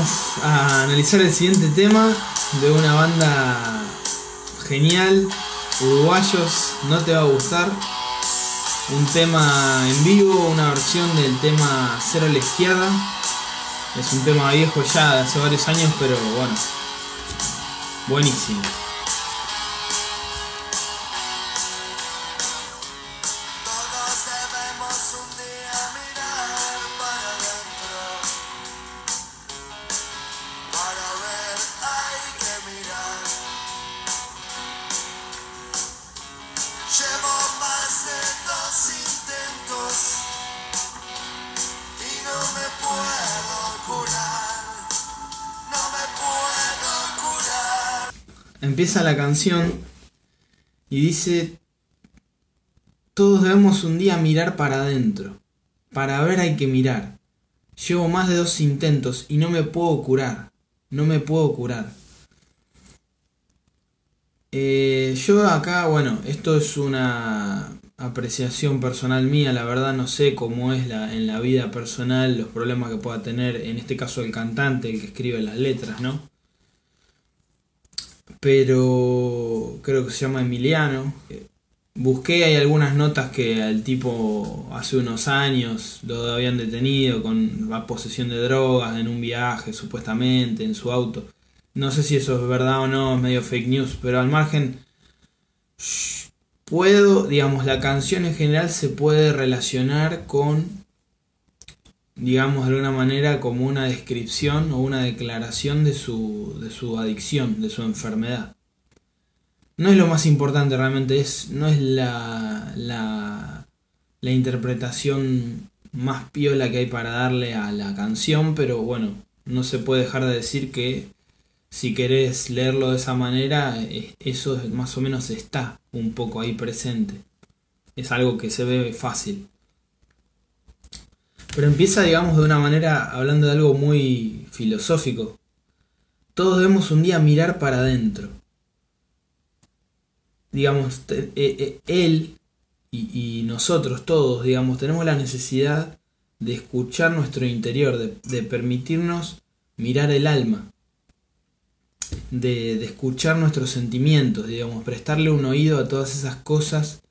Vamos a analizar el siguiente tema de una banda genial, uruguayos, no te va a gustar. Un tema en vivo, una versión del tema Cero a la izquierda. Es un tema viejo ya de hace varios años, pero bueno, buenísimo. Empieza la canción y dice, todos debemos un día mirar para adentro. Para ver hay que mirar. Llevo más de dos intentos y no me puedo curar. No me puedo curar. Eh, yo acá, bueno, esto es una apreciación personal mía, la verdad no sé cómo es la, en la vida personal, los problemas que pueda tener, en este caso el cantante, el que escribe las letras, ¿no? Pero creo que se llama Emiliano. Busqué, hay algunas notas que al tipo hace unos años lo habían detenido con la posesión de drogas en un viaje, supuestamente, en su auto. No sé si eso es verdad o no, es medio fake news, pero al margen, puedo, digamos, la canción en general se puede relacionar con, digamos, de alguna manera como una descripción o una declaración de su, de su adicción, de su enfermedad. No es lo más importante realmente, es, no es la, la, la interpretación más piola que hay para darle a la canción, pero bueno, no se puede dejar de decir que si querés leerlo de esa manera, eh, eso más o menos está un poco ahí presente. Es algo que se ve fácil. Pero empieza, digamos, de una manera hablando de algo muy filosófico. Todos debemos un día mirar para adentro. Digamos, eh, eh, él y, nosotros todos, digamos, tenemos la necesidad de escuchar nuestro interior, de, permitirnos mirar el alma de, de escuchar nuestros sentimientos, digamos, prestarle un oído a todas esas cosas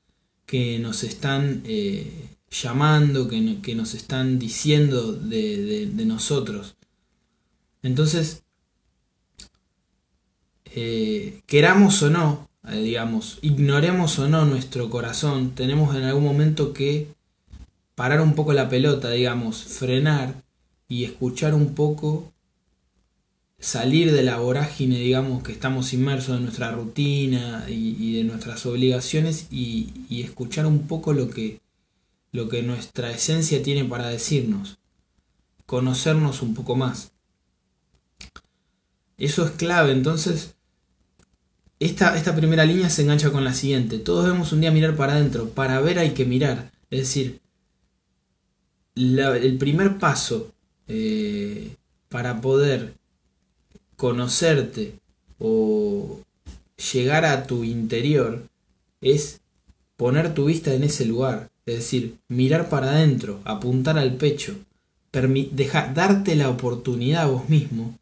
que nos están eh, llamando, que, que nos están diciendo de, de- de nosotros. Entonces, eh, queramos o no, eh, digamos, ignoremos o no nuestro corazón, tenemos en algún momento que parar un poco la pelota, digamos, frenar y escuchar un poco salir de la vorágine, digamos, que estamos inmersos en nuestra rutina y, de nuestras obligaciones y escuchar un poco lo que, lo que nuestra esencia tiene para decirnos, conocernos un poco más. Eso es clave, entonces, esta, esta primera línea se engancha con la siguiente. Todos debemos un día mirar para adentro, para ver hay que mirar. Es decir, el primer paso eh, para poder conocerte o llegar a tu interior es poner tu vista en ese lugar, es decir, mirar para adentro, apuntar al pecho, dejar, darte la oportunidad vos mismo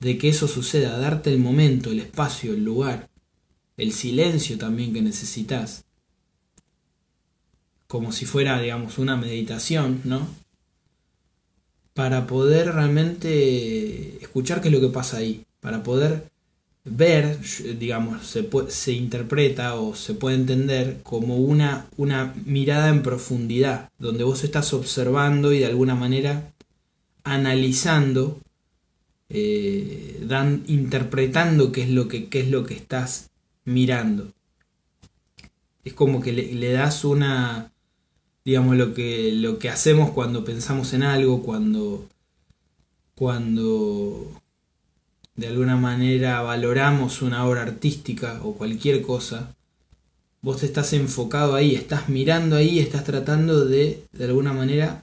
de que eso suceda, darte el momento, el espacio, el lugar, el silencio también que necesitas, como si fuera, digamos, una meditación, ¿no? para poder realmente escuchar qué es lo que pasa ahí, para poder ver, digamos, se, se interpreta o se puede entender como una, una mirada en profundidad, donde vos estás observando y de alguna manera analizando, eh, dan, interpretando qué es, lo que, qué es lo que estás mirando. Es como que le, le das una, digamos, lo que, lo que hacemos cuando pensamos en algo, cuando, cuando de alguna manera valoramos una obra artística o cualquier cosa, vos te estás enfocado ahí, estás mirando ahí, estás tratando de, de alguna manera,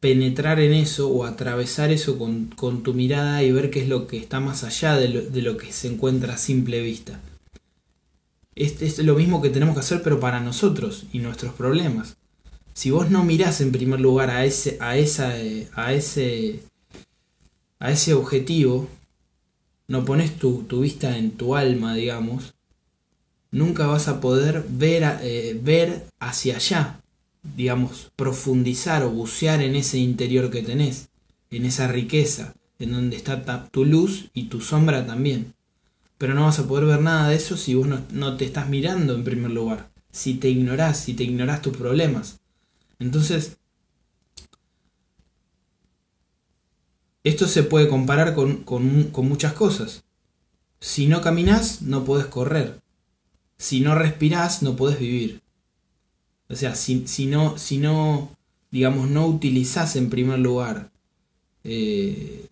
penetrar en eso o atravesar eso con, con tu mirada y ver qué es lo que está más allá de lo, de lo que se encuentra a simple vista. Este es lo mismo que tenemos que hacer, pero para nosotros y nuestros problemas si vos no mirás en primer lugar a ese, a esa, eh, a ese, a ese objetivo, no pones tu, tu vista en tu alma, digamos, nunca vas a poder ver, eh, ver hacia allá, digamos, profundizar o bucear en ese interior que tenés, en esa riqueza, en donde está tu luz y tu sombra también. Pero no vas a poder ver nada de eso si vos no, no te estás mirando en primer lugar, si te ignorás, si te ignorás tus problemas. Entonces, esto se puede comparar con, con- muchas cosas. Si no caminás, no podés correr. Si no respirás, no podés vivir. O sea, si, si no, si no, digamos, no utilizás en primer lugar eh,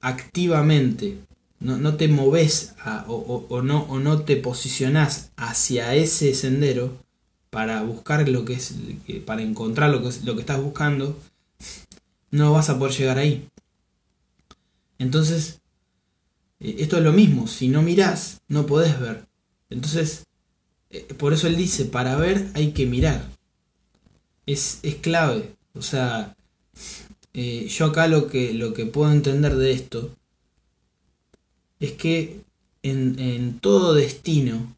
activamente, no, no te moves o, o- no, o no te posicionás hacia ese sendero para buscar lo que es, para encontrar lo que, lo que estás buscando, no vas a poder llegar ahí. Entonces, eh, esto es lo mismo, si no mirás, no podés ver. Entonces, eh, por eso él dice, para ver hay que mirar. Es, es clave. O sea, eh, yo acá lo que, lo que puedo entender de esto es que en, en todo destino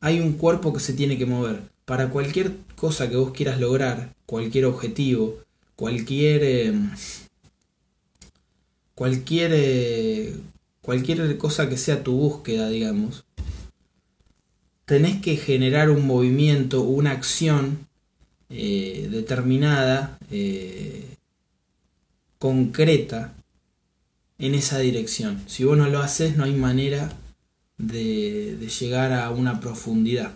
hay un cuerpo que se tiene que mover. Para cualquier cosa que vos quieras lograr, cualquier objetivo, cualquier... eh, cualquier... eh, cualquier cosa que sea tu búsqueda, digamos, tenés que generar un movimiento, una acción eh, determinada, concreta, en esa dirección. Si vos no lo haces, no hay manera de, de llegar a una profundidad.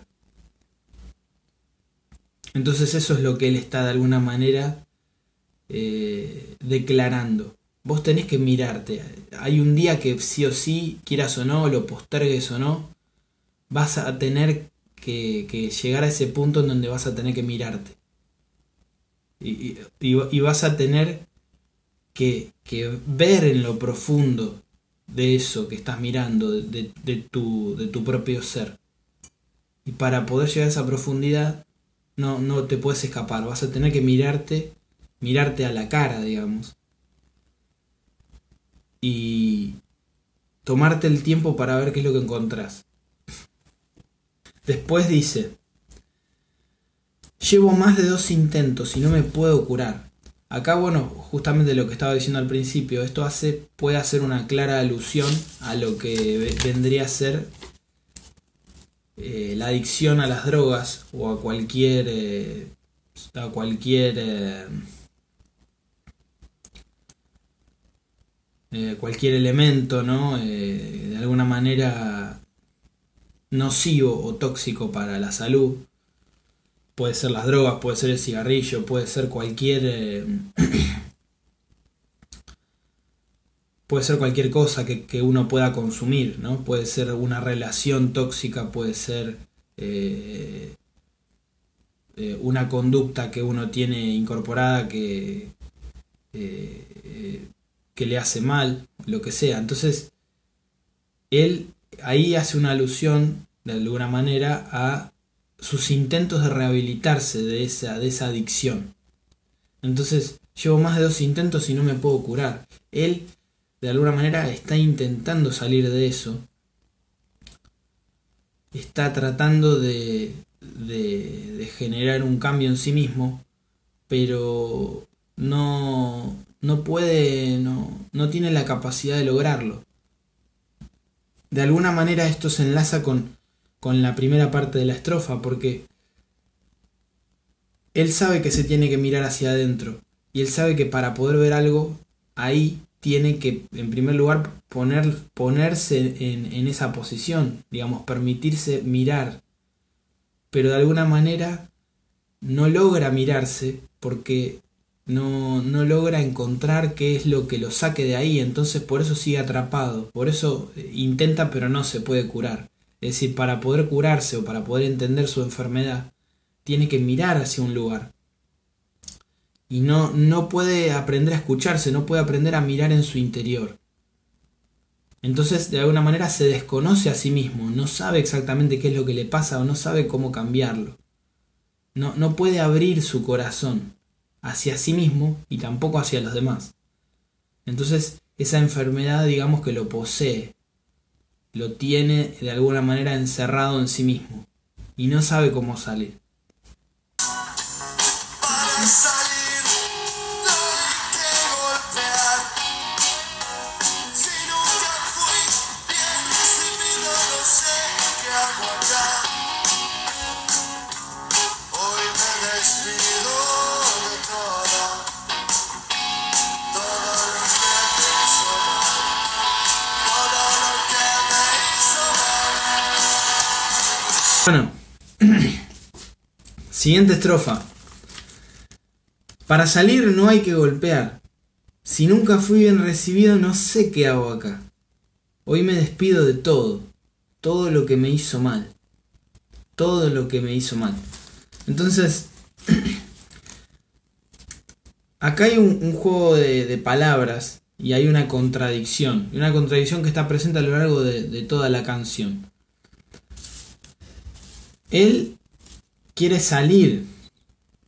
Entonces eso es lo que él está de alguna manera eh, declarando. Vos tenés que mirarte. Hay un día que sí o sí, quieras o no, lo postergues o no, vas a tener que, llegar a ese punto en donde vas a tener que mirarte. Y, vas a tener que, ver en lo profundo de eso que estás mirando, de- de tu, de tu propio ser. Y para poder llegar a esa profundidad, no, no te puedes escapar. Vas a tener que mirarte, mirarte a la cara, digamos. Y tomarte el tiempo para ver qué es lo que encontrás. Después dice, llevo más de dos intentos y no me puedo curar. Acá, bueno, justamente lo que estaba diciendo al principio, esto hace, puede hacer una clara alusión a lo que ve- vendría a ser eh, la adicción a las drogas o a cualquier eh, a cualquier eh, eh, cualquier elemento, ¿no? Eh, de alguna manera nocivo o tóxico para la salud. Puede ser las drogas, puede ser el cigarrillo, puede ser cualquier. eh, puede ser cualquier cosa que, que uno pueda consumir, ¿no? Puede ser una relación tóxica, puede ser una conducta que uno tiene incorporada que, que le hace mal, lo que sea. Entonces, él ahí hace una alusión, de alguna manera, a sus intentos de rehabilitarse de esa, de esa adicción. Entonces, llevo más de dos intentos y no me puedo curar. Él, de alguna manera, está intentando salir de eso. Está tratando de, de, de generar un cambio en sí mismo, pero no, no puede, no, no tiene la capacidad de lograrlo. De alguna manera esto se enlaza con, con la primera parte de la estrofa, porque él sabe que se tiene que mirar hacia adentro, y él sabe que para poder ver algo, ahí tiene que, en primer lugar, poner, ponerse en, en esa posición, digamos, permitirse mirar, pero de alguna manera no logra mirarse porque no, no logra encontrar qué es lo que lo saque de ahí, entonces por eso sigue atrapado, por eso eh, intenta pero no se puede curar. Es decir, para poder curarse o para poder entender su enfermedad, tiene que mirar hacia un lugar. Y no, no puede aprender a escucharse, no puede aprender a mirar en su interior. Entonces, de alguna manera, se desconoce a sí mismo, no sabe exactamente qué es lo que le pasa o no sabe cómo cambiarlo. No, no puede abrir su corazón hacia sí mismo y tampoco hacia los demás. Entonces esa enfermedad digamos que lo posee, lo tiene de alguna manera encerrado en sí mismo y no sabe cómo salir. Bueno, siguiente estrofa. Para salir no hay que golpear. Si nunca fui bien recibido, no sé qué hago acá. Hoy me despido de todo, todo lo que me hizo mal. Todo lo que me hizo mal. Entonces, acá hay un, juego de, palabras y hay una contradicción. Una contradicción que está presente a lo largo de toda la canción. Él quiere salir.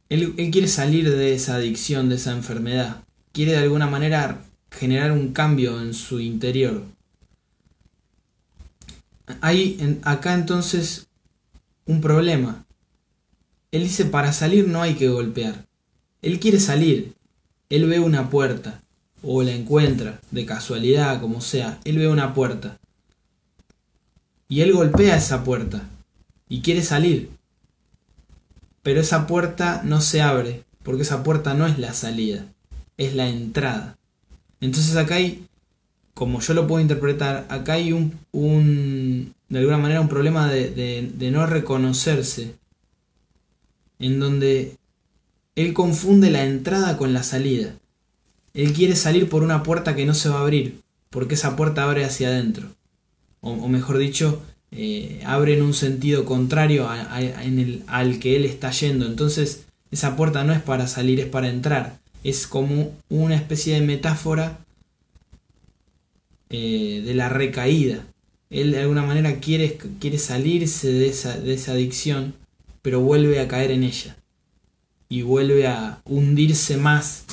Él, quiere salir de esa adicción, de esa enfermedad. Quiere de alguna manera generar un cambio en su interior. Hay en- acá entonces un problema. Él dice, para salir no hay que golpear. Él quiere salir. Él ve una puerta. O la encuentra, de casualidad, como sea. Él ve una puerta. Y él golpea esa puerta y quiere salir. Pero esa puerta no se abre, porque esa puerta no es la salida, es la entrada. Entonces acá hay, como yo lo puedo interpretar, acá hay un, un de alguna manera un problema de, de- de no reconocerse, en donde él confunde la entrada con la salida. Él quiere salir por una puerta que no se va a abrir, porque esa puerta abre hacia adentro o, o mejor dicho, eh, abre en un sentido contrario al que él está yendo. Entonces, esa puerta no es para salir, es para entrar. Es como una especie de metáfora eh, de la recaída. Él de alguna manera quiere, quiere salirse de esa, de esa adicción, pero vuelve a caer en ella. Y vuelve a hundirse más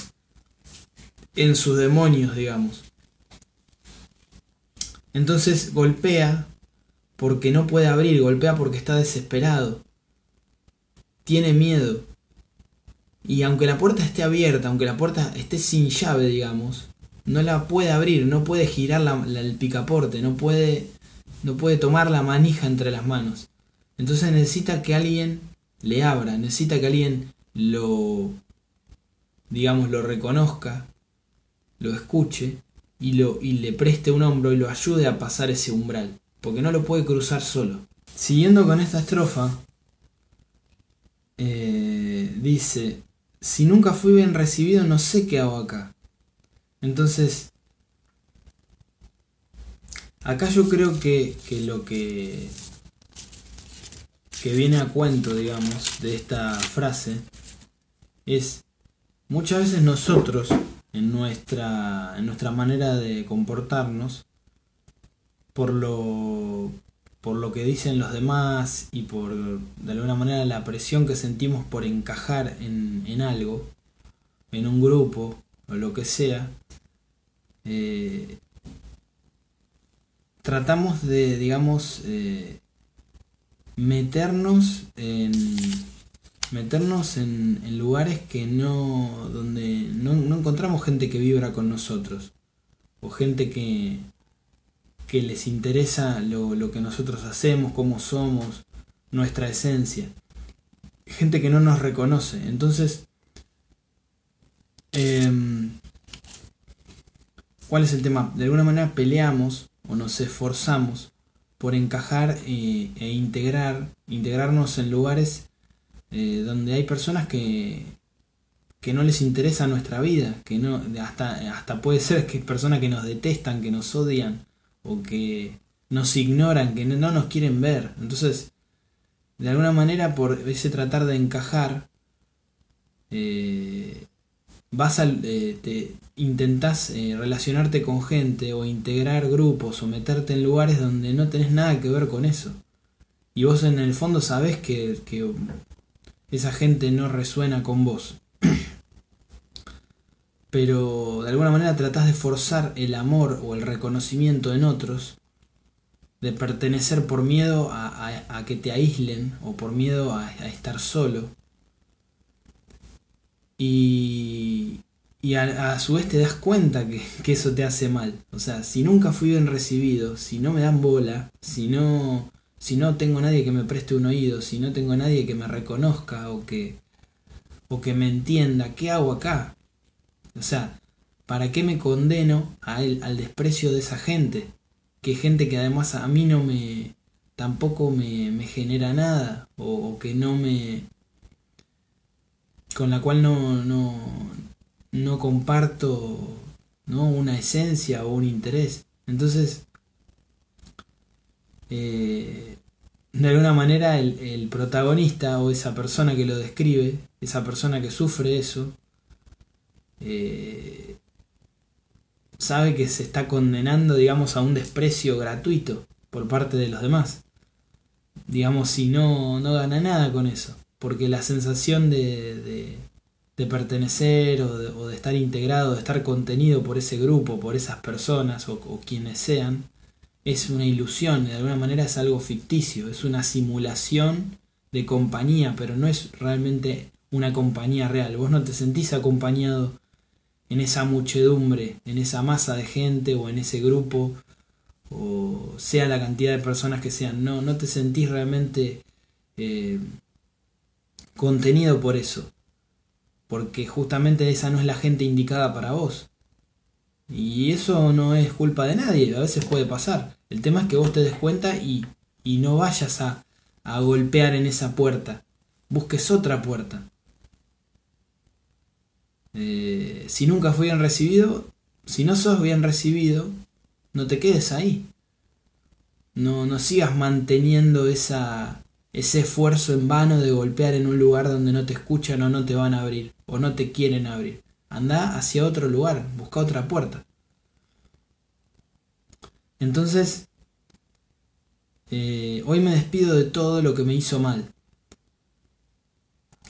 en sus demonios, digamos. Entonces golpea porque no puede abrir, golpea porque está desesperado. Tiene miedo. Y aunque la puerta esté abierta, aunque la puerta esté sin llave, digamos, no la puede abrir, no puede girar el picaporte, no puede, no puede tomar la manija entre las manos. Entonces necesita que alguien le abra, necesita que alguien lo, digamos, lo reconozca, lo escuche y, lo, y le preste un hombro y lo ayude a pasar ese umbral, porque no lo puede cruzar solo. Siguiendo con esta estrofa, eh, dice, si nunca fui bien recibido, no sé qué hago acá. Entonces, acá yo creo que, que lo que, que viene a cuento, digamos, de esta frase es muchas veces nosotros en nuestra, en nuestra manera de comportarnos, por lo, por lo que dicen los demás y por de alguna manera la presión que sentimos por encajar en, en algo, en un grupo o lo que sea, eh, tratamos de, digamos, eh, meternos en meternos en, en lugares que no donde no, no encontramos gente que vibra con nosotros o gente que que les interesa lo, lo que nosotros hacemos, cómo somos, nuestra esencia. Gente que no nos reconoce. Entonces, em, ¿cuál es el tema? De alguna manera peleamos o nos esforzamos por encajar eh, e integrar, integrarnos en lugares eh, donde hay personas que, que no les interesa nuestra vida, que no, hasta, hasta puede ser que personas que nos detestan, que nos odian, o que nos ignoran, que no, no nos quieren ver. Entonces, de alguna manera, por ese tratar de encajar, eh, vas al, eh, te intentás eh, relacionarte con gente o integrar grupos o meterte en lugares donde no tenés nada que ver con eso. Y vos en el fondo sabés que, que esa gente no resuena con vos. Pero de alguna manera tratás de forzar el amor o el reconocimiento en otros, de pertenecer por miedo a, que te aíslen o por miedo a, estar solo. Y, y a, a su vez te das cuenta que, que eso te hace mal. O sea, si nunca fui bien recibido, si no me dan bola, si no, si no tengo nadie que me preste un oído, si no tengo nadie que me reconozca o que, o que me entienda, ¿qué hago acá? O sea, ¿para qué me condeno a él, al desprecio de esa gente? Que gente que además a mí no me, tampoco me, me genera nada o, que no me, con la cual no, no, no comparto ¿no? una esencia o un interés. Entonces, eh, de alguna manera el, el protagonista o esa persona que lo describe, esa persona que sufre eso, eh, sabe que se está condenando, digamos, a un desprecio gratuito por parte de los demás. Digamos, si no, no gana nada con eso. Porque la sensación de, de, pertenecer o de, estar integrado, de estar contenido por ese grupo, por esas personas o quienes sean, es una ilusión, de alguna manera es algo ficticio, es una simulación de compañía, pero no es realmente una compañía real. Vos no te sentís acompañado en esa muchedumbre, en esa masa de gente o en ese grupo, o sea la cantidad de personas que sean. No, no te sentís realmente eh, contenido por eso, porque justamente esa no es la gente indicada para vos. Y eso no es culpa de nadie, a veces puede pasar. El tema es que vos te des cuenta y, y no vayas a, a golpear en esa puerta. Busques otra puerta. Eh, si nunca fui bien recibido, si no sos bien recibido, no te quedes ahí. No, no sigas manteniendo esa, ese esfuerzo en vano de golpear en un lugar donde no te escuchan o no te van a abrir o no te quieren abrir. Anda hacia otro lugar, busca otra puerta. Entonces, eh, hoy me despido de todo lo que me hizo mal.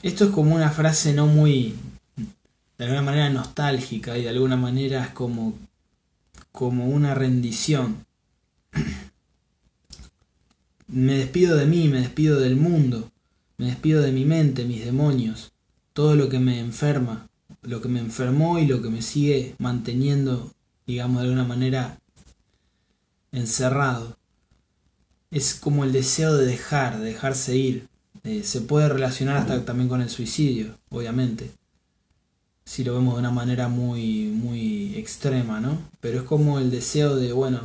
Esto es como una frase no muy, de alguna manera nostálgica y de alguna manera es como, como una rendición. me despido de mí, me despido del mundo, me despido de mi mente, mis demonios, todo lo que me enferma, lo que me enfermó y lo que me sigue manteniendo, digamos, de alguna manera encerrado. Es como el deseo de dejar, de dejarse ir. Eh, se puede relacionar hasta también con el suicidio, obviamente. Si lo vemos de una manera muy, muy extrema, ¿no? Pero es como el deseo de, bueno,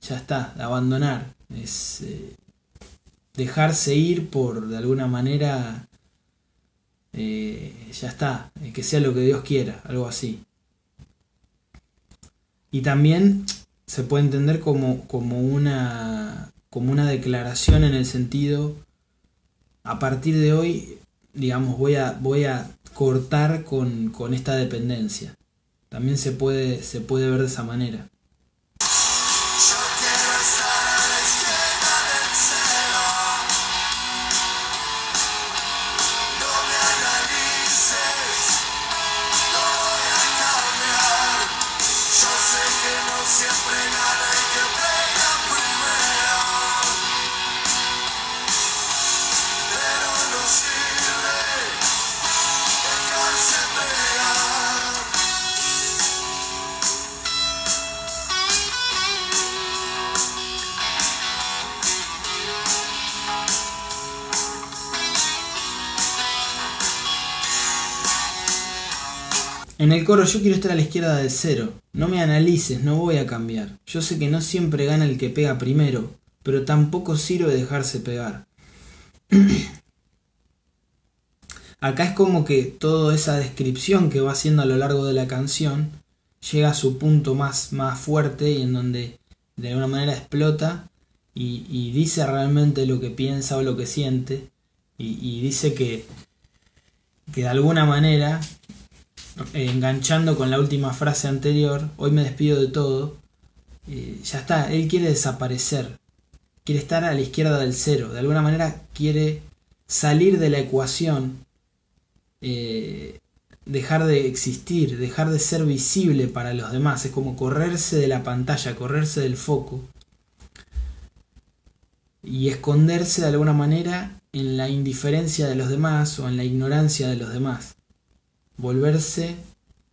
ya está, abandonar. Es eh, dejarse ir por, de alguna manera, eh, ya está, eh, que sea lo que Dios quiera, algo así. Y también se puede entender como, como, una, como una declaración en el sentido, a partir de hoy, digamos, voy a, voy a cortar con, con esta dependencia. También se puede, se puede ver de esa manera. Coro yo quiero estar a la izquierda del cero. No me analices, no voy a cambiar. Yo sé que no siempre gana el que pega primero, pero tampoco sirve dejarse pegar. Acá es como que toda esa descripción que va haciendo a lo largo de la canción llega a su punto más, más fuerte y en donde de alguna manera explota y, dice realmente lo que piensa o lo que siente y, y dice que, que de alguna manera enganchando con la última frase anterior, hoy me despido de todo, eh, ya está, él quiere desaparecer, quiere estar a la izquierda del cero, de alguna manera quiere salir de la ecuación, eh, dejar de existir, dejar de ser visible para los demás, es como correrse de la pantalla, correrse del foco y esconderse de alguna manera en la indiferencia de los demás o en la ignorancia de los demás. Volverse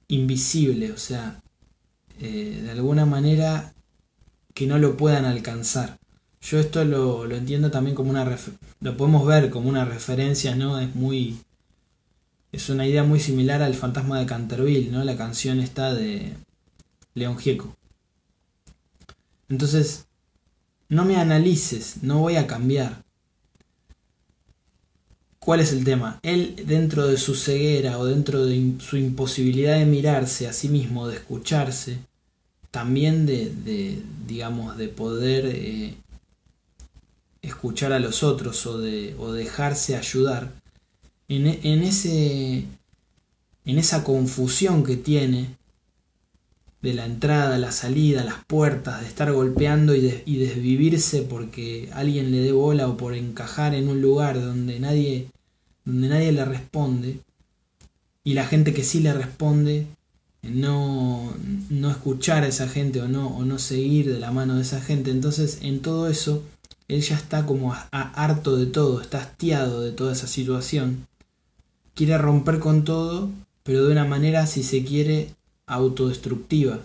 invisible, o sea, eh, de alguna manera que no lo puedan alcanzar. Yo esto lo, lo entiendo también como una... Lo podemos ver como una referencia, ¿no? Es muy... Es una idea muy similar al fantasma de Canterville, ¿no? La canción está de León Gieco. Entonces, no me analices, no voy a cambiar. ¿Cuál es el tema? Él dentro de su ceguera o dentro de su imposibilidad de mirarse a sí mismo, de escucharse, también de, digamos, de poder eh, escuchar a los otros o de o dejarse ayudar, en, ese, en esa confusión que tiene de la entrada, la salida, las puertas, de estar golpeando y, desvivirse porque alguien le dé bola o por encajar en un lugar donde nadie, donde nadie le responde, y la gente que sí le responde, no, no escuchar a esa gente o no, o no seguir de la mano de esa gente. Entonces, en todo eso, él ya está como harto de todo, está hastiado de toda esa situación. Quiere romper con todo, pero de una manera, si se quiere, autodestructiva.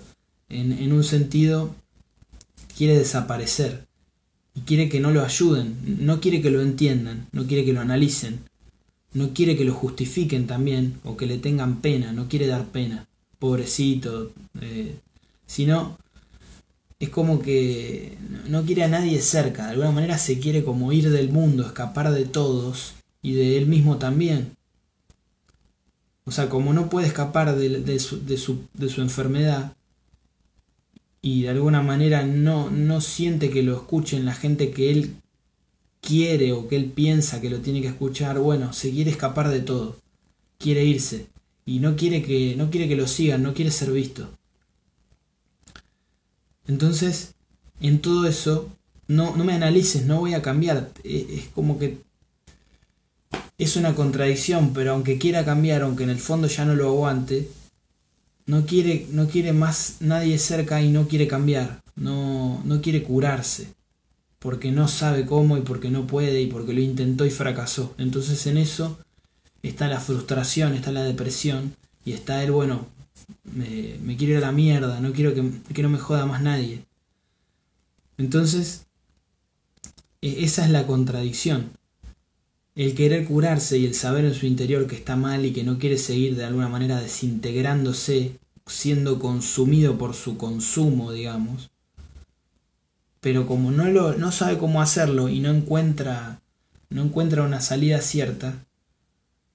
En, un sentido, quiere desaparecer. Y quiere que no lo ayuden. No quiere que lo entiendan. No quiere que lo analicen. No quiere que lo justifiquen también. O que le tengan pena. No quiere dar pena. Pobrecito. Eh, sino es como que no quiere a nadie cerca, de alguna manera se quiere como ir del mundo, escapar de todos y de él mismo también. O sea, como no puede escapar de, su, enfermedad y de alguna manera no, no siente que lo escuchen la gente que él quiere o que él piensa que lo tiene que escuchar, bueno, se quiere escapar de todo, quiere irse y no quiere que, no quiere que lo sigan, no quiere ser visto. Entonces, en todo eso, no, no me analices, no voy a cambiar. E, es como que es una contradicción, pero aunque quiera cambiar, aunque en el fondo ya no lo aguante, no quiere, no quiere más nadie cerca y no quiere cambiar, no, no quiere curarse, porque no sabe cómo y porque no puede y porque lo intentó y fracasó. Entonces en eso está la frustración, está la depresión y está el, bueno, me, me quiero ir a la mierda, no quiero que, que no me joda más nadie. Entonces, e, esa es la contradicción. El querer curarse y el saber en su interior que está mal y que no quiere seguir de alguna manera desintegrándose, siendo consumido por su consumo, digamos. Pero como no, lo, no sabe cómo hacerlo y no encuentra, no encuentra una salida cierta,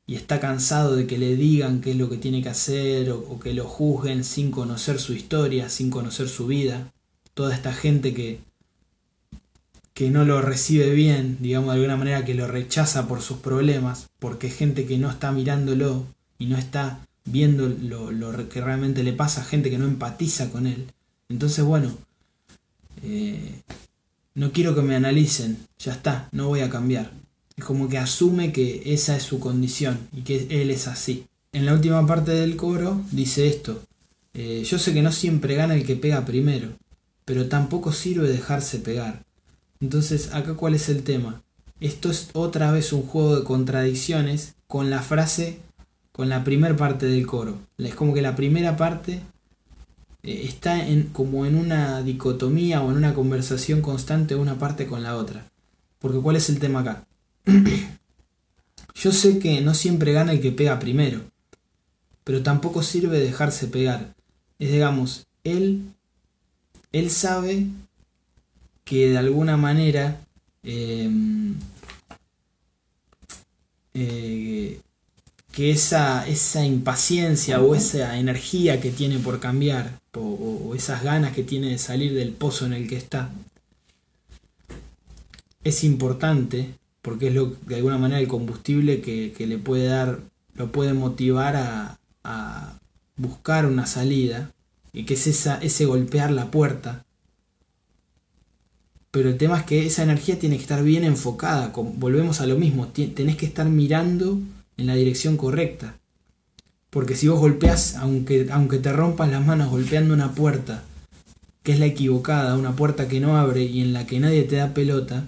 y está cansado de que le digan qué es lo que tiene que hacer o, que lo juzguen sin conocer su historia, sin conocer su vida. Toda esta gente que, que no lo recibe bien, digamos de alguna manera que lo rechaza por sus problemas, porque gente que no está mirándolo y no está viendo lo, lo que realmente le pasa, gente que no empatiza con él. Entonces, bueno, eh, no quiero que me analicen, ya está, no voy a cambiar. Es como que asume que esa es su condición y que él es así. En la última parte del coro dice esto. Eh, yo sé que no siempre gana el que pega primero, pero tampoco sirve dejarse pegar. Entonces, acá cuál es el tema. Esto es otra vez un juego de contradicciones con la frase, con la primera parte del coro. Es como que la primera parte eh, está en, como en una dicotomía o en una conversación constante una parte con la otra. Porque ¿cuál es el tema acá? Yo sé que no siempre gana el que pega primero, pero tampoco sirve dejarse pegar. Es digamos, él, él sabe que de alguna manera em, eh, que esa, esa impaciencia o esa energía que tiene por cambiar o esas ganas que tiene de salir del pozo en el que está es importante porque es lo, de alguna manera el combustible que, le puede dar, lo puede motivar a, buscar una salida, y que es esa, ese golpear la puerta. Pero el tema es que esa energía tiene que estar bien enfocada, volvemos a lo mismo, tenés que estar mirando en la dirección correcta. Porque si vos golpeás, aunque, aunque te rompas las manos golpeando una puerta, que es la equivocada, una puerta que no abre y en la que nadie te da pelota,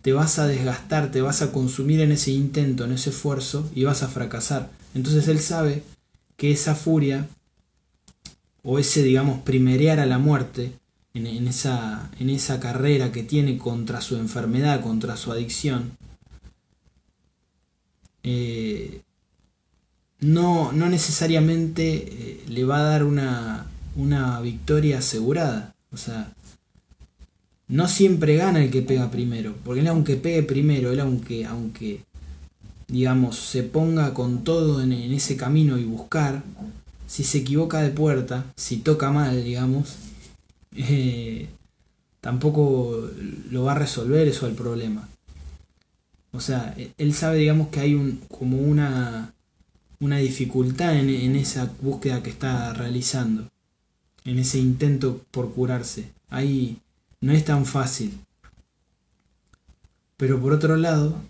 te vas a desgastar, te vas a consumir en ese intento, en ese esfuerzo y vas a fracasar. Entonces él sabe que esa furia o ese, digamos, primerear a la muerte en, esa, en esa carrera que tiene contra su enfermedad, contra su adicción, eh, no, no, necesariamente eh, le va a dar una, una victoria asegurada. O sea, no siempre gana el que pega primero, porque él aunque pegue primero, él aunque, aunque digamos, se ponga con todo en, ese camino y buscar, si se equivoca de puerta, si toca mal, digamos, eh, tampoco lo va a resolver eso el problema. O sea, él sabe, digamos, que hay un, como una, una dificultad en, en esa búsqueda que está realizando, en ese intento por curarse. Ahí no es tan fácil. Pero por otro lado,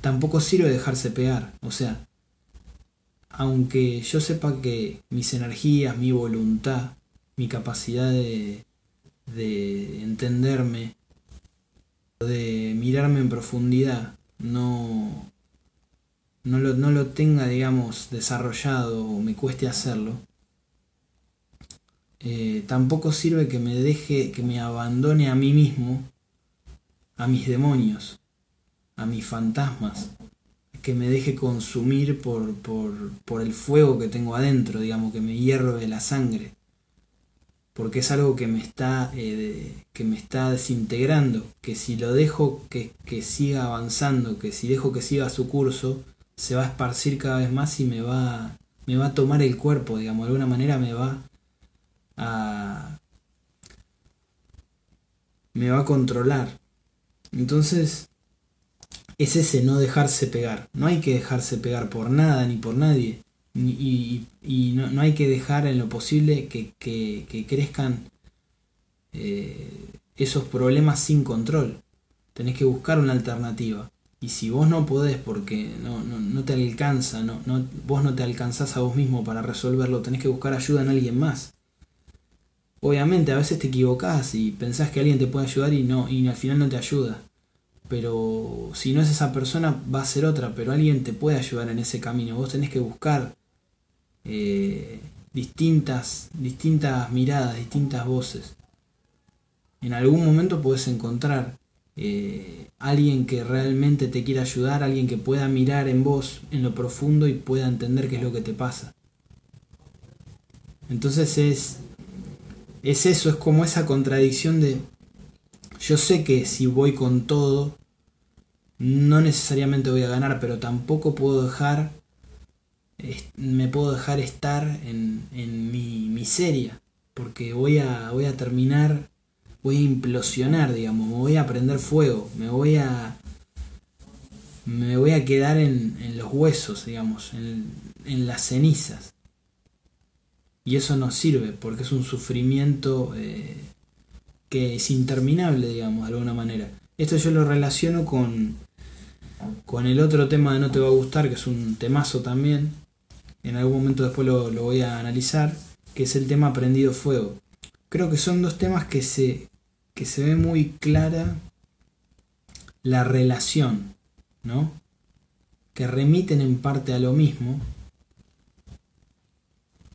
tampoco sirve dejarse pegar. O sea, aunque yo sepa que mis energías, mi voluntad, mi capacidad de, de entenderme, de mirarme en profundidad, no, no, lo, no lo tenga, digamos, desarrollado o me cueste hacerlo, eh, tampoco sirve que me deje, que me abandone a mí mismo, a mis demonios, a mis fantasmas, que me deje consumir por, por, el fuego que tengo adentro, digamos, que me hierve la sangre, porque es algo que me está, eh, que me está desintegrando, que si lo dejo que, que siga avanzando, que si dejo que siga su curso, se va a esparcir cada vez más y me va, me va a tomar el cuerpo, digamos, de alguna manera me va me va a controlar. Entonces, es ese no dejarse pegar. No hay que dejarse pegar por nada ni por nadie. y, no, hay que dejar en lo posible que, crezcan eh, esos problemas sin control. Tenés que buscar una alternativa. Y si vos no podés porque no, no, te alcanza, no, no, vos no te alcanzás a vos mismo para resolverlo, tenés que buscar ayuda en alguien más. Obviamente a veces te equivocás y pensás que alguien te puede ayudar y no, y al final no te ayuda. Pero si no es esa persona, va a ser otra, pero alguien te puede ayudar en ese camino. Vos tenés que buscar eh, distintas, distintas miradas, distintas voces. En algún momento puedes encontrar eh, alguien que realmente te quiera ayudar, alguien que pueda mirar en vos en lo profundo y pueda entender qué es lo que te pasa. Entonces es es eso, es como esa contradicción de yo sé que si voy con todo, no necesariamente voy a ganar, pero tampoco puedo dejar, me puedo dejar estar en, en mi miseria, porque voy a, voy a terminar, voy a implosionar, digamos, me voy a prender fuego, me voy a, me voy a quedar en, en los huesos, digamos, en, en las cenizas. Y eso no sirve porque es un sufrimiento eh, que es interminable, digamos, de alguna manera. Esto yo lo relaciono con, con el otro tema de No te va a gustar, que es un temazo también. En algún momento después lo, lo voy a analizar, que es el tema Prendido Fuego. Creo que son dos temas que se, que se ve muy clara la relación, ¿no? Que remiten en parte a lo mismo,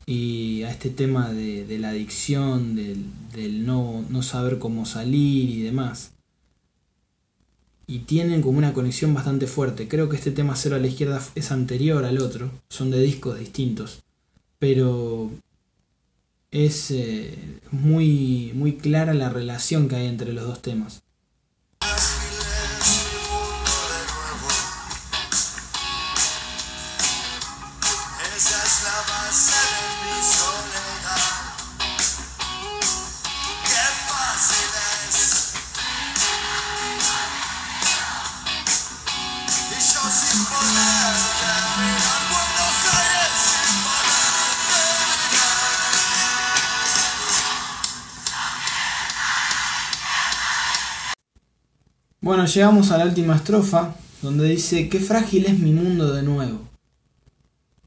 y a este tema de, la adicción, del, no, no, saber cómo salir y demás. Y tienen como una conexión bastante fuerte. Creo que este tema cero a la izquierda es anterior al otro, son de discos distintos, pero es eh, muy, muy clara la relación que hay entre los dos temas. Bueno, llegamos a la última estrofa, donde dice, qué frágil es mi mundo de nuevo.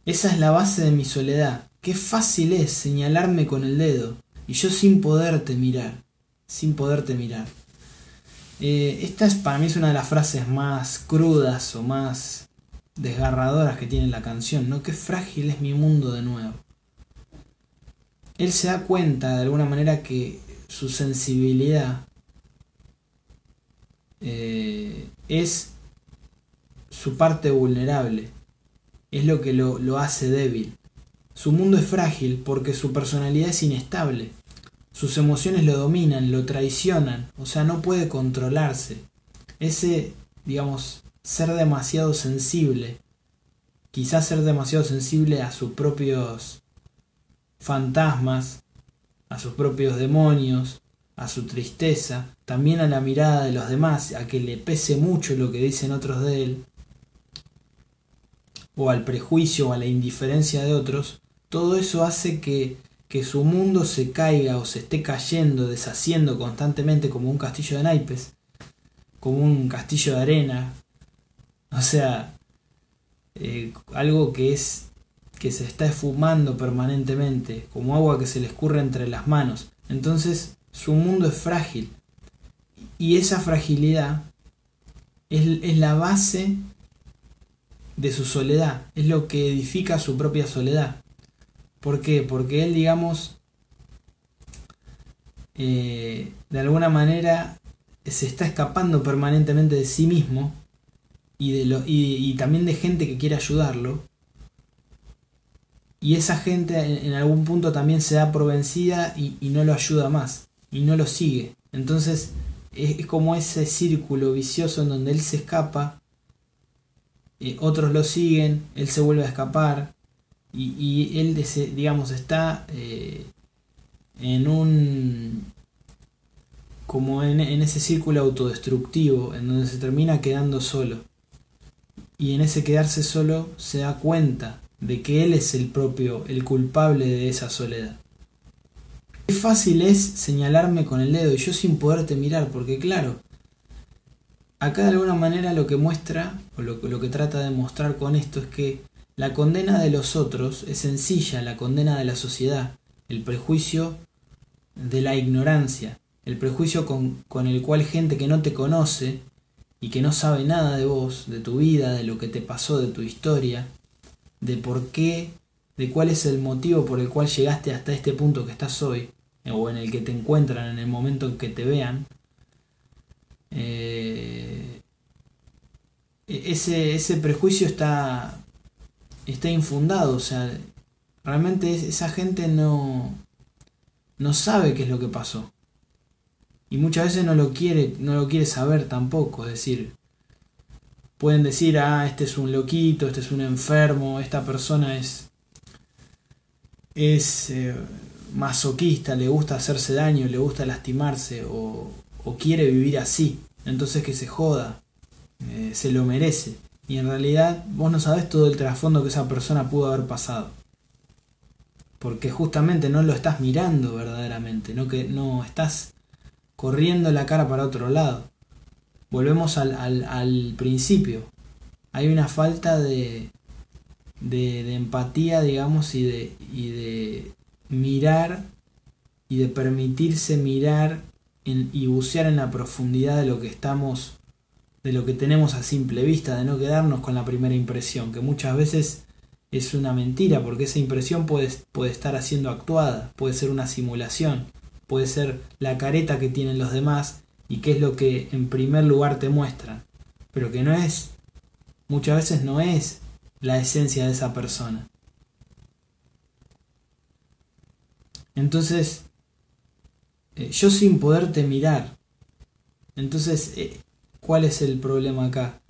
Esa es la base de mi soledad. Qué fácil es señalarme con el dedo y yo sin poderte mirar, sin poderte mirar. Eh, esta es para mí es una de las frases más crudas o más desgarradoras que tiene la canción, ¿no? Qué frágil es mi mundo de nuevo. Él se da cuenta de alguna manera que su sensibilidad eh, es su parte vulnerable, es lo que lo, lo hace débil. Su mundo es frágil porque su personalidad es inestable. Sus emociones lo dominan, lo traicionan, o sea, no puede controlarse. Ese, digamos, ser demasiado sensible, quizás ser demasiado sensible a sus propios fantasmas, a sus propios demonios, a su tristeza, también a la mirada de los demás, a que le pese mucho lo que dicen otros de él, o al prejuicio o a la indiferencia de otros, todo eso hace que, que su mundo se caiga o se esté cayendo, deshaciendo constantemente como un castillo de naipes, como un castillo de arena, o sea, eh, algo que es que se está esfumando permanentemente, como agua que se le escurre entre las manos. Entonces su mundo es frágil. Y esa fragilidad es, es la base de su soledad, es lo que edifica su propia soledad. ¿Por qué? Porque él, digamos, eh, de alguna manera se está escapando permanentemente de sí mismo y, de lo, y, también de gente que quiere ayudarlo. Y esa gente en, algún punto también se da por vencida y, no lo ayuda más, y no lo sigue. Entonces es, como ese círculo vicioso en donde él se escapa, eh, otros lo siguen, él se vuelve a escapar, y, él, digamos, está eh, en un como en, ese círculo autodestructivo en donde se termina quedando solo y en ese quedarse solo se da cuenta de que él es el propio, el culpable de esa soledad. Qué fácil es señalarme con el dedo y yo sin poderte mirar, porque claro, acá de alguna manera lo que muestra, o lo, lo que trata de mostrar con esto es que la condena de los otros es sencilla, la condena de la sociedad, el prejuicio de la ignorancia, el prejuicio con, con el cual gente que no te conoce y que no sabe nada de vos, de tu vida, de lo que te pasó, de tu historia, de por qué, de cuál es el motivo por el cual llegaste hasta este punto que estás hoy, o en el que te encuentran en el momento en que te vean, eh, e-, ese, ese prejuicio está, está infundado, o sea, realmente esa gente no, no sabe qué es lo que pasó. Y muchas veces no lo quiere, no lo quiere saber tampoco. Es decir, pueden decir, ah, este es un loquito, este es un enfermo, esta persona es. es eh, masoquista, le gusta hacerse daño, le gusta lastimarse, o, o quiere vivir así. Entonces que se joda, eh, se lo merece. Y en realidad vos no sabés todo el trasfondo que esa persona pudo haber pasado. Porque justamente no lo estás mirando verdaderamente, no que no estás corriendo la cara para otro lado. Volvemos al, principio. Hay una falta de, de, empatía, digamos, y de, y de mirar y de permitirse mirar y bucear en la profundidad de lo que estamos, de lo que tenemos a simple vista, de no quedarnos con la primera impresión, que muchas veces es una mentira, porque esa impresión puede, estar siendo actuada, puede ser una simulación puede ser la careta que tienen los demás y qué es lo que en primer lugar te muestran, pero que no es, muchas veces no es la esencia de esa persona. Entonces, eh, yo sin poderte mirar, entonces, eh, ¿cuál es el problema acá?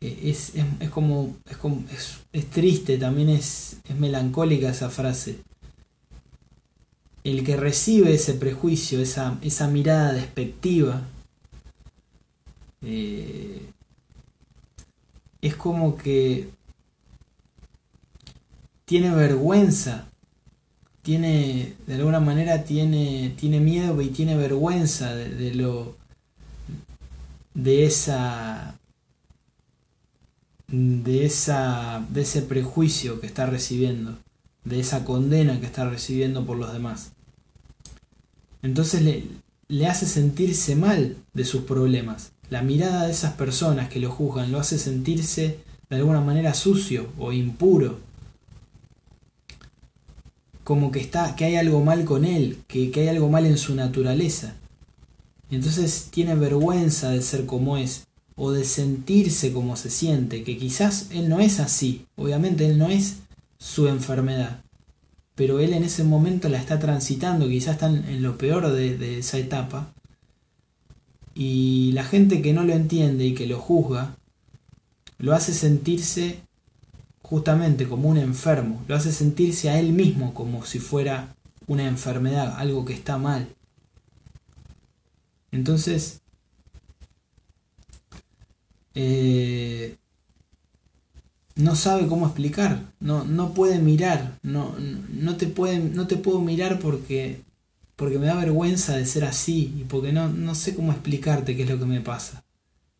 Eh, es, es, como, es, como es, triste, también es, es melancólica esa frase el que recibe ese prejuicio, esa, esa mirada despectiva, es como que tiene vergüenza, tiene, de alguna manera tiene, tiene miedo y tiene vergüenza de, lo, de esa, de, esa, de ese prejuicio que está recibiendo, de esa condena que está recibiendo por los demás. Entonces le, le hace sentirse mal de sus problemas. La mirada de esas personas que lo juzgan lo hace sentirse de alguna manera sucio o impuro. Como que está, que hay algo mal con él, que, que hay algo mal en su naturaleza. Entonces tiene vergüenza de ser como es, o de sentirse como se siente, que quizás él no es así, obviamente él no es su enfermedad, pero él en ese momento la está transitando, quizás está en lo peor de, de esa etapa, y la gente que no lo entiende y que lo juzga, lo hace sentirse justamente como un enfermo, lo hace sentirse a él mismo como si fuera una enfermedad, algo que está mal. Entonces, eh, no sabe cómo explicar, no, no puede mirar, no, no, te no te puedo mirar porque, porque me da vergüenza de ser así y porque no, no sé cómo explicarte qué es lo que me pasa.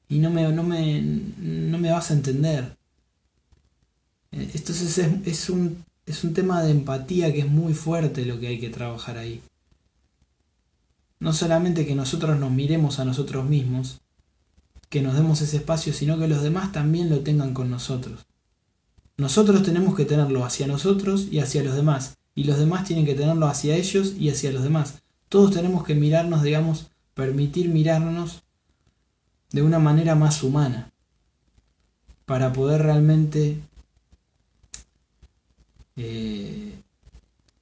Y no me, no me, no me vas a entender. Eh, entonces es, es, un, es un tema de empatía que es muy fuerte lo que hay que trabajar ahí. No solamente que nosotros nos miremos a nosotros mismos, que nos demos ese espacio, sino que los demás también lo tengan con nosotros. Nosotros tenemos que tenerlo hacia nosotros y hacia los demás, y los demás tienen que tenerlo hacia ellos y hacia los demás. Todos tenemos que mirarnos, digamos, permitir mirarnos de una manera más humana, para poder realmente eh,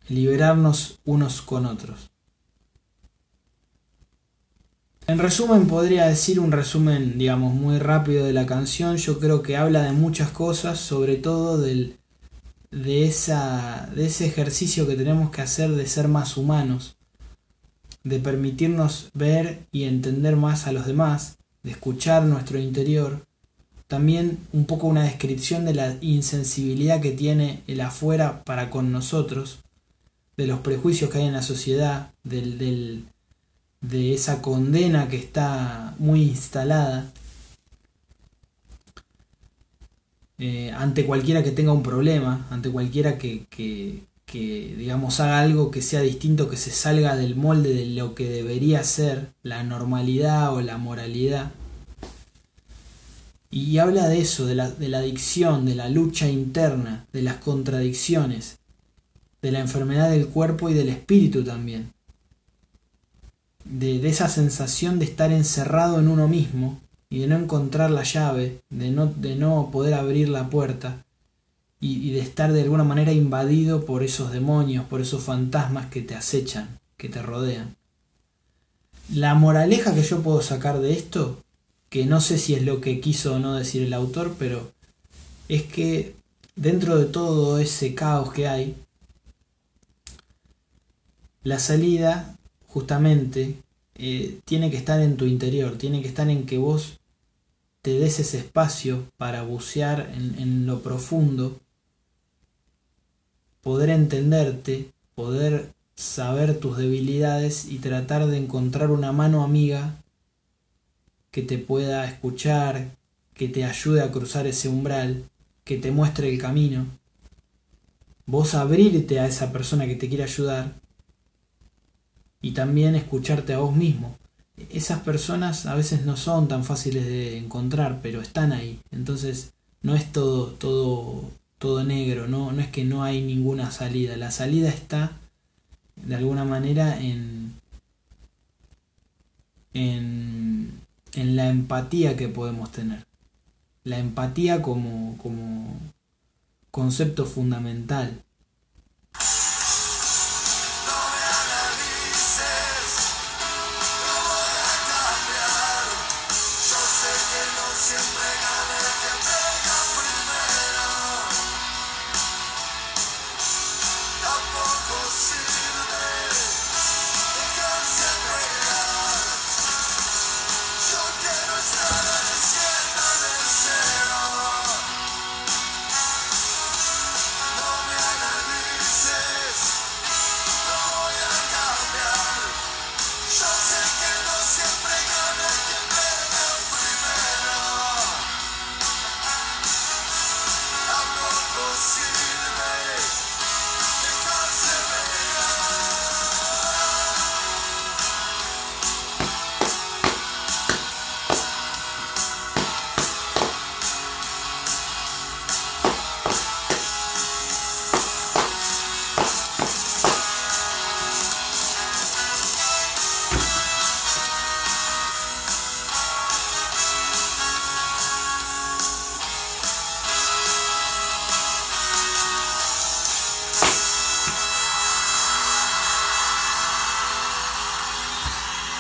liberarnos unos con otros. En resumen, podría decir un resumen, digamos, muy rápido de la canción. Yo creo que habla de muchas cosas, sobre todo del, de, esa, de ese ejercicio que tenemos que hacer de ser más humanos, de permitirnos ver y entender más a los demás, de escuchar nuestro interior. También un poco una descripción de la insensibilidad que tiene el afuera para con nosotros, de los prejuicios que hay en la sociedad, del, del de esa condena que está muy instalada eh, ante cualquiera que tenga un problema, ante cualquiera que, que, que, digamos, haga algo que sea distinto, que se salga del molde de lo que debería ser la normalidad o la moralidad. Y habla de eso, de la, de la adicción, de la lucha interna, de las contradicciones, de la enfermedad del cuerpo y del espíritu también de, esa sensación de estar encerrado en uno mismo y de no encontrar la llave, de no, de no poder abrir la puerta y, y, de estar de alguna manera invadido por esos demonios, por esos fantasmas que te acechan, que te rodean. La moraleja que yo puedo sacar de esto, que no sé si es lo que quiso o no decir el autor, pero es que dentro de todo ese caos que hay, la salida justamente eh, tiene que estar en tu interior, tiene que estar en que vos te des ese espacio para bucear en, en lo profundo, poder entenderte, poder saber tus debilidades y tratar de encontrar una mano amiga que te pueda escuchar, que te ayude a cruzar ese umbral, que te muestre el camino. Vos abrirte a esa persona que te quiere ayudar y también escucharte a vos mismo. Esas personas a veces no son tan fáciles de encontrar, pero están ahí. Entonces no es todo, todo, todo negro, no, no es que no hay ninguna salida. La salida está de alguna manera en, en, en la empatía que podemos tener. La empatía como, como concepto fundamental